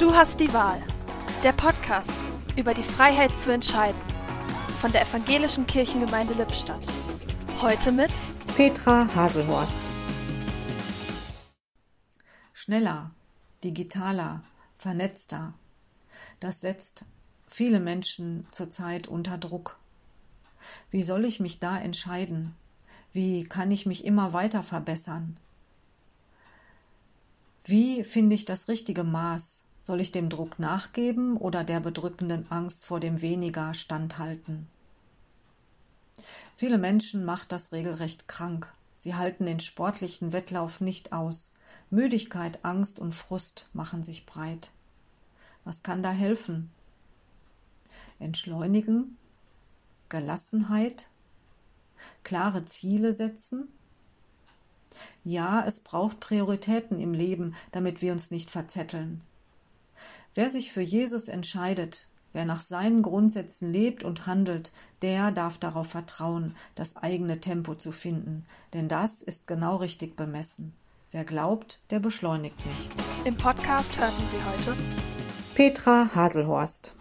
Du hast die Wahl. Der Podcast über die Freiheit zu entscheiden. Von der Evangelischen Kirchengemeinde Lippstadt. Heute mit Petra Haselhorst. Schneller, digitaler, vernetzter. Das setzt viele Menschen zurzeit unter Druck. Wie soll ich mich da entscheiden? Wie kann ich mich immer weiter verbessern? Wie finde ich das richtige Maß? Soll ich dem Druck nachgeben oder der bedrückenden Angst vor dem weniger standhalten? Viele Menschen macht das regelrecht krank. Sie halten den sportlichen Wettlauf nicht aus. Müdigkeit, Angst und Frust machen sich breit. Was kann da helfen? Entschleunigen, Gelassenheit, klare Ziele setzen, ja, es braucht Prioritäten im Leben, damit wir uns nicht verzetteln. Wer sich für Jesus entscheidet, wer nach seinen Grundsätzen lebt und handelt, der darf darauf vertrauen, das eigene Tempo zu finden, denn das ist genau richtig bemessen. Wer glaubt, der beschleunigt nicht. Im Podcast hörten Sie heute Petra Haselhorst.